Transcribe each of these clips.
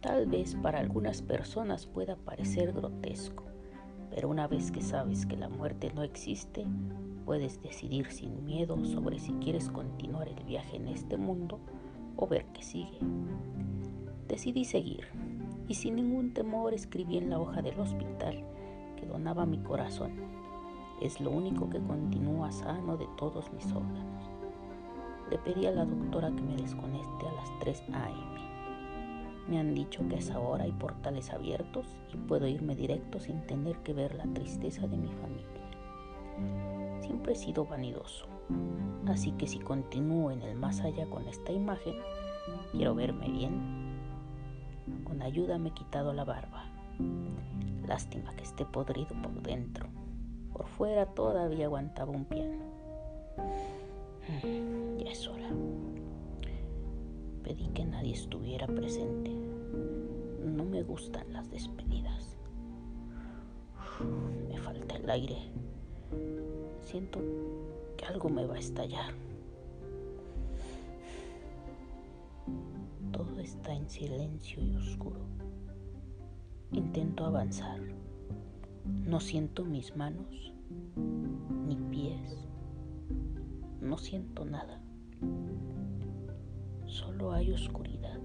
Tal vez para algunas personas pueda parecer grotesco, pero una vez que sabes que la muerte no existe, puedes decidir sin miedo sobre si quieres continuar el viaje en este mundo o ver qué sigue. Decidí seguir y sin ningún temor escribí en la hoja del hospital que donaba mi corazón. Es lo único que continúa sano de todos mis órganos. Le pedí a la doctora que me desconecte a las 3 a.m. Me han dicho que a esa hora hay portales abiertos y puedo irme directo sin tener que ver la tristeza de mi familia. Siempre he sido vanidoso, así que si continúo en el más allá con esta imagen, quiero verme bien con ayuda me he quitado la barba. Lástima que esté podrido por dentro. Por fuera todavía aguantaba un piano. Pedí que nadie estuviera presente. No me gustan las despedidas. Me falta el aire. Siento que algo me va a estallar. Todo está en silencio y oscuro. Intento avanzar. No siento mis manos ni pies. No siento nada. Solo hay oscuridad.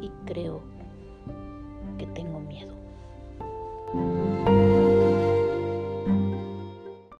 Y creo